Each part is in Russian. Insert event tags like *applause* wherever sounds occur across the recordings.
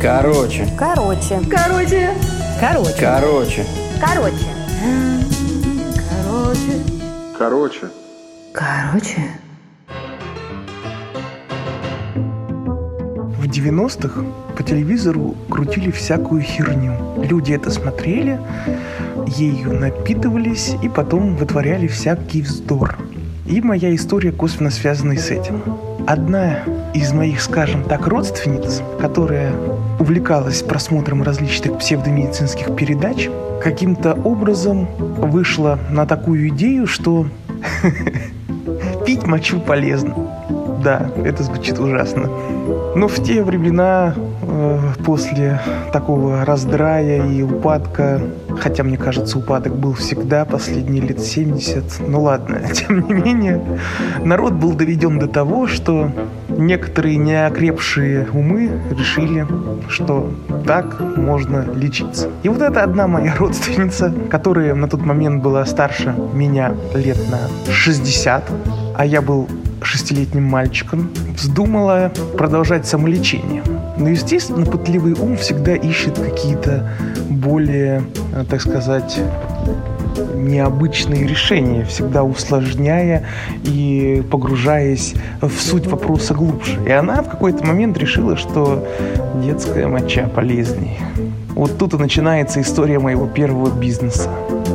Короче. Короче. Короче. Короче. Короче. Короче. Короче. Короче. Короче. В 90-х по телевизору крутили всякую херню. Люди это смотрели, ею напитывались и потом вытворяли всякий вздор. И моя история косвенно связана с этим. Одна из моих, скажем так, родственниц, которая увлекалась просмотром различных псевдомедицинских передач, каким-то образом вышла на такую идею, что *laughs* пить мочу полезно. Да, это звучит ужасно. Но в те времена, э, после такого раздрая и упадка, хотя мне кажется, упадок был всегда последние лет 70, ну ладно, *laughs* тем не менее, народ был доведен до того, что некоторые неокрепшие умы решили, что так можно лечиться. И вот это одна моя *laughs* родственница, которая на тот момент была старше меня лет на 60, а я был шестилетним мальчиком, вздумала продолжать самолечение. Но, естественно, пытливый ум всегда ищет какие-то более, э, так сказать, необычные решения, всегда усложняя и погружаясь в суть вопроса глубже. И она в какой-то момент решила, что детская моча полезнее. Вот тут и начинается история моего первого бизнеса.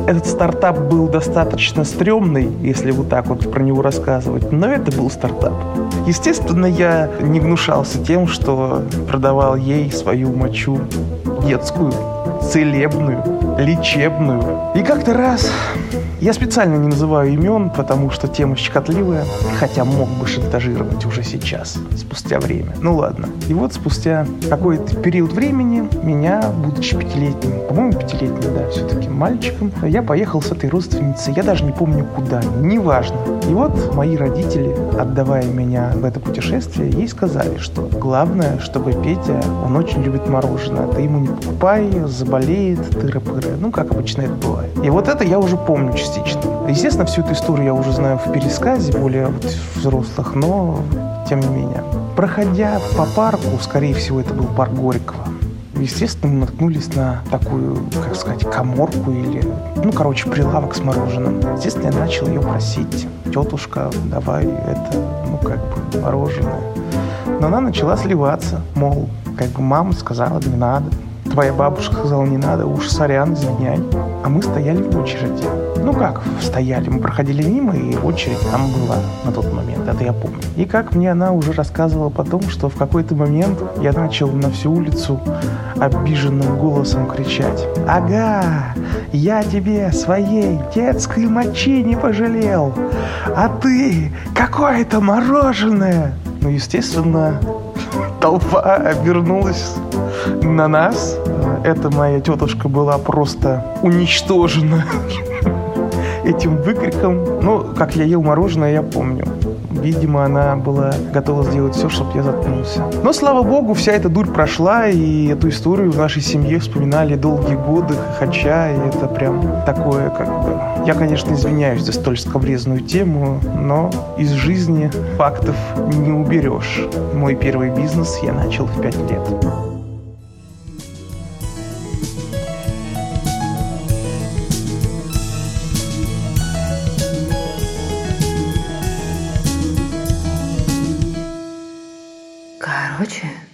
Этот стартап был достаточно стрёмный, если вот так вот про него рассказывать, но это был стартап. Естественно, я не гнушался тем, что продавал ей свою мочу детскую, целебную, лечебную. И как-то раз я специально не называю имен, потому что тема щекотливая, хотя мог бы шантажировать уже сейчас, спустя время. Ну ладно. И вот спустя какой-то период времени меня, будучи пятилетним, по-моему, пятилетним, да, все-таки мальчиком, я поехал с этой родственницей, я даже не помню куда, неважно. И вот мои родители, отдавая меня в это путешествие, ей сказали, что главное, чтобы Петя, он очень любит мороженое, ты ему не покупай, заболеет, тыры-пыры, ну, как обычно это бывает. И вот это я уже помню частично. Естественно, всю эту историю я уже знаю в пересказе более взрослых, но тем не менее. Проходя по парку, скорее всего, это был парк Горького, естественно, мы наткнулись на такую, как сказать, коморку или, ну, короче, прилавок с мороженым. Естественно, я начал ее просить. Тетушка, давай это, ну, как бы, мороженое. Но она начала сливаться, мол, как бы мама сказала, не надо. Твоя бабушка сказала, не надо, уж сорян, извиняй. А мы стояли в очереди. Ну как стояли, мы проходили мимо, и очередь там была на тот момент, это я помню. И как мне она уже рассказывала потом, что в какой-то момент я начал на всю улицу обиженным голосом кричать. Ага, я тебе своей детской мочи не пожалел, а ты какое-то мороженое. Ну, естественно, *laughs* толпа обернулась на нас. Эта моя тетушка была просто уничтожена *laughs* этим выкриком. Ну, как я ел мороженое, я помню. Видимо, она была готова сделать все, чтобы я заткнулся. Но, слава богу, вся эта дурь прошла, и эту историю в нашей семье вспоминали долгие годы, хохоча, и это прям такое, как бы... Я, конечно, извиняюсь за столь скобрезную тему, но из жизни фактов не уберешь. Мой первый бизнес я начал в пять лет. 我去。